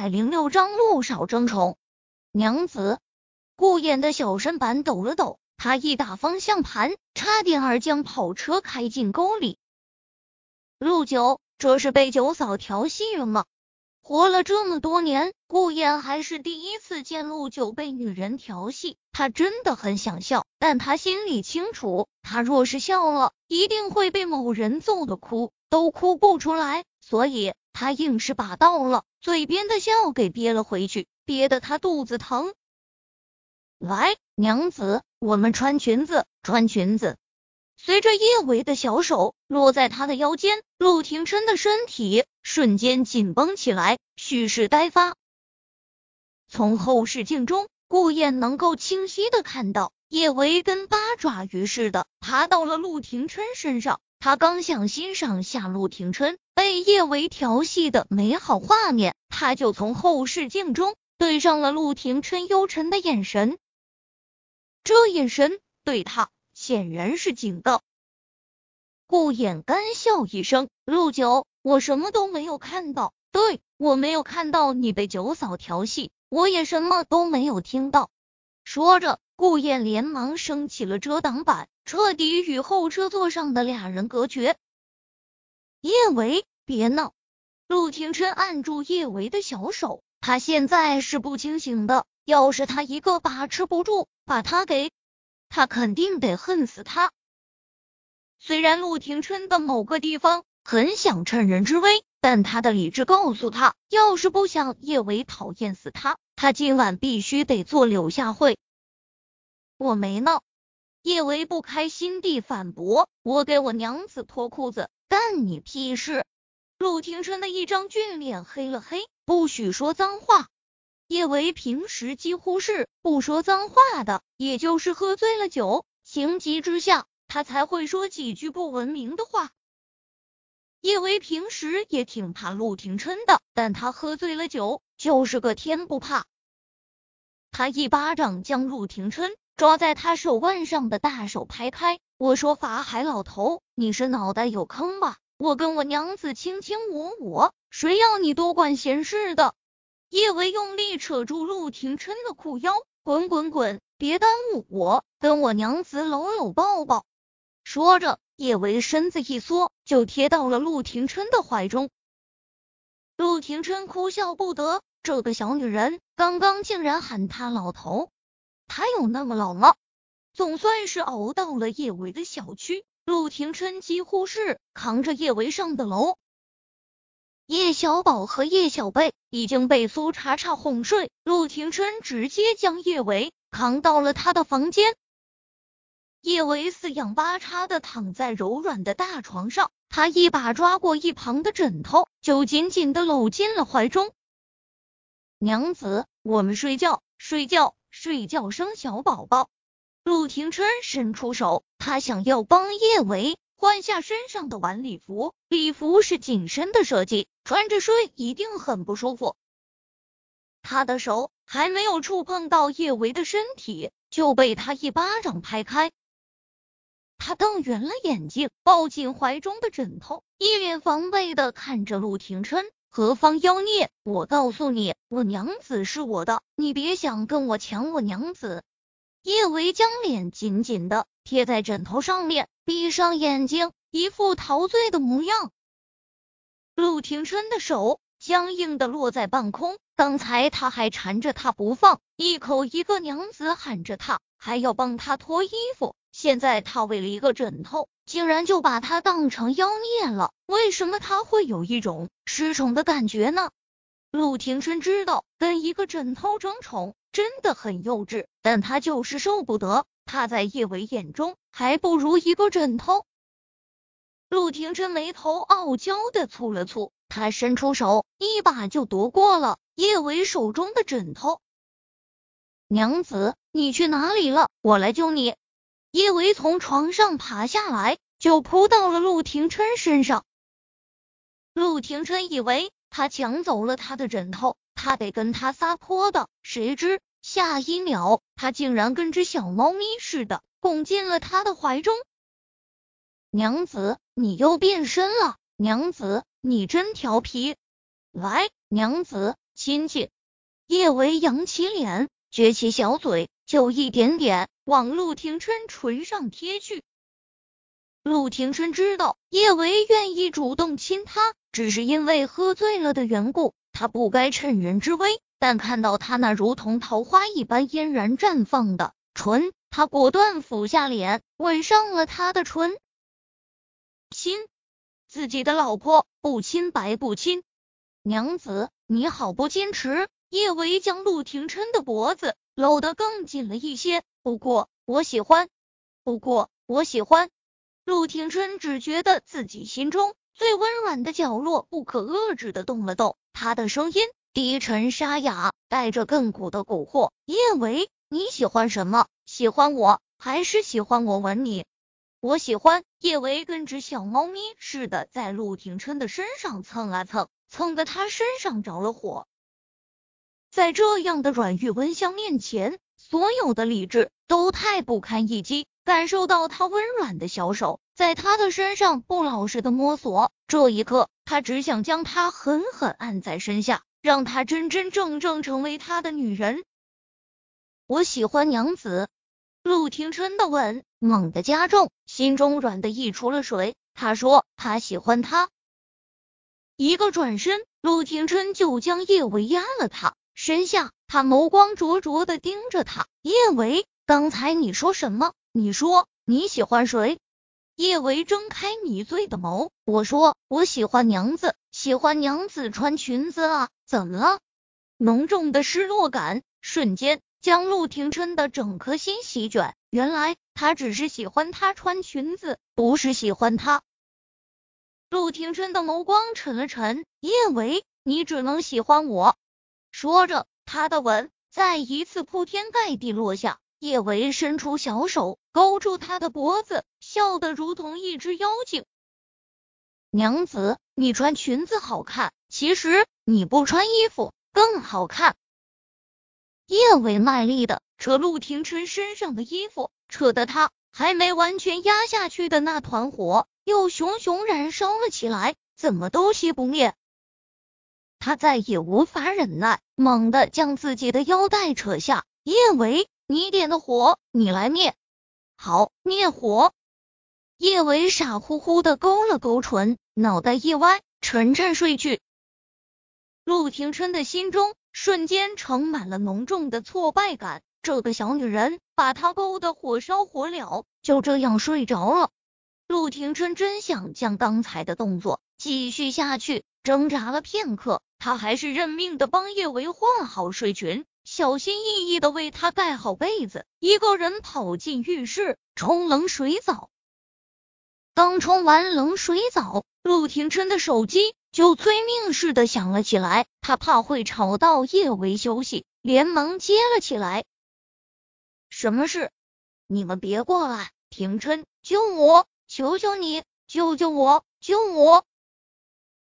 百零六章陆少争宠。娘子，顾燕的小身板抖了抖，他一打方向盘，差点儿将跑车开进沟里。陆九，这是被九嫂调戏了吗？活了这么多年，顾燕还是第一次见陆九被女人调戏。他真的很想笑，但他心里清楚，他若是笑了，一定会被某人揍的哭都哭不出来。所以，他硬是把到了嘴边的笑给憋了回去，憋得他肚子疼。来，娘子，我们穿裙子，穿裙子。随着叶维的小手落在他的腰间，陆廷琛的身体瞬间紧绷起来，蓄势待发。从后视镜中，顾燕能够清晰的看到叶维跟八爪鱼似的爬到了陆廷琛身上。他刚想欣赏下陆廷琛被叶维调戏的美好画面，他就从后视镜中对上了陆廷琛幽沉的眼神。这眼神对他。显然是警告。顾衍干笑一声：“陆九，我什么都没有看到，对我没有看到你被九嫂调戏，我也什么都没有听到。”说着，顾衍连忙升起了遮挡板，彻底与后车座上的俩人隔绝。叶维，别闹！陆廷琛按住叶维的小手，他现在是不清醒的，要是他一个把持不住，把他给……他肯定得恨死他。虽然陆廷琛的某个地方很想趁人之危，但他的理智告诉他，要是不想叶维讨厌死他，他今晚必须得做柳下惠。我没闹。叶维不开心地反驳：“我给我娘子脱裤子，干你屁事！”陆廷琛的一张俊脸黑了黑，不许说脏话。叶维平时几乎是不说脏话的，也就是喝醉了酒，情急之下他才会说几句不文明的话。叶维平时也挺怕陆廷琛的，但他喝醉了酒就是个天不怕。他一巴掌将陆廷琛抓在他手腕上的大手拍开，我说：“法海老头，你是脑袋有坑吧？我跟我娘子卿卿我我，谁要你多管闲事的？”叶维用力扯住陆廷琛的裤腰，滚滚滚，别耽误我，跟我娘子搂搂抱抱。说着，叶维身子一缩，就贴到了陆廷琛的怀中。陆廷琛哭笑不得，这个小女人刚刚竟然喊他老头，他有那么老吗？总算是熬到了叶维的小区，陆廷琛几乎是扛着叶维上的楼。叶小宝和叶小贝已经被苏茶茶哄睡，陆廷琛直接将叶维扛到了他的房间。叶维四仰八叉的躺在柔软的大床上，他一把抓过一旁的枕头，就紧紧的搂进了怀中。娘子，我们睡觉，睡觉，睡觉，生小宝宝。陆廷琛伸出手，他想要帮叶维。换下身上的晚礼服，礼服是紧身的设计，穿着睡一定很不舒服。他的手还没有触碰到叶维的身体，就被他一巴掌拍开。他瞪圆了眼睛，抱紧怀中的枕头，一脸防备的看着陆廷琛：“何方妖孽？我告诉你，我娘子是我的，你别想跟我抢我娘子。”叶维将脸紧紧的贴在枕头上面，闭上眼睛，一副陶醉的模样。陆廷琛的手僵硬的落在半空，刚才他还缠着他不放，一口一个娘子喊着他，还要帮他脱衣服。现在他为了一个枕头，竟然就把他当成妖孽了。为什么他会有一种失宠的感觉呢？陆廷琛知道跟一个枕头争宠。真的很幼稚，但他就是受不得。他在叶伟眼中还不如一个枕头。陆廷琛眉头傲娇的蹙了蹙，他伸出手，一把就夺过了叶伟手中的枕头。娘子，你去哪里了？我来救你。叶维从床上爬下来，就扑到了陆廷琛身上。陆廷琛以为他抢走了他的枕头。他得跟他撒泼的，谁知下一秒，他竟然跟只小猫咪似的拱进了他的怀中。娘子，你又变身了！娘子，你真调皮！来，娘子，亲亲。叶维扬起脸，撅起小嘴，就一点点往陆廷琛唇上贴去。陆廷琛知道叶维愿意主动亲他，只是因为喝醉了的缘故，他不该趁人之危。但看到他那如同桃花一般嫣然绽放的唇，他果断俯下脸，吻上了他的唇。亲自己的老婆，不亲白不亲。娘子，你好不矜持。叶维将陆廷琛的脖子搂得更紧了一些，不过我喜欢，不过我喜欢。陆廷琛只觉得自己心中最温软的角落不可遏制的动了动，他的声音低沉沙哑，带着亘古的蛊惑。叶维，你喜欢什么？喜欢我，还是喜欢我吻你？我喜欢。叶维跟只小猫咪似的在陆廷琛的身上蹭啊蹭，蹭得他身上着了火。在这样的软玉温香面前，所有的理智都太不堪一击。感受到他温软的小手在他的身上不老实的摸索，这一刻，他只想将他狠狠按在身下，让他真真正正成为他的女人。我喜欢娘子。陆廷琛的吻猛地加重，心中软的溢出了水。他说他喜欢他。一个转身，陆廷琛就将叶维压了他。身下，他眸光灼灼的盯着他。叶维，刚才你说什么？你说你喜欢谁？叶维睁开迷醉的眸，我说我喜欢娘子，喜欢娘子穿裙子啊！怎么了？浓重的失落感瞬间将陆廷琛的整颗心席卷。原来他只是喜欢她穿裙子，不是喜欢她。陆廷琛的眸光沉了沉，叶维，你只能喜欢我。说着，他的吻再一次铺天盖地落下。叶维伸出小手勾住他的脖子，笑得如同一只妖精。娘子，你穿裙子好看，其实你不穿衣服更好看。叶维卖力的扯陆廷琛身上的衣服，扯得他还没完全压下去的那团火又熊熊燃烧了起来，怎么都熄不灭。他再也无法忍耐，猛地将自己的腰带扯下。叶维，你点的火，你来灭。好，灭火。叶维傻乎乎的勾了勾唇，脑袋一歪，沉沉睡去。陆廷琛的心中瞬间盛满了浓重的挫败感。这个小女人把他勾得火烧火燎，就这样睡着了。陆廷琛真想将刚才的动作继续下去，挣扎了片刻。他还是认命的帮叶维换好睡裙，小心翼翼的为他盖好被子，一个人跑进浴室冲冷水澡。刚冲完冷水澡，陆廷琛的手机就催命似的响了起来，他怕会吵到叶维休息，连忙接了起来。什么事？你们别过来！廷琛，救我！求求你，救救我！救我！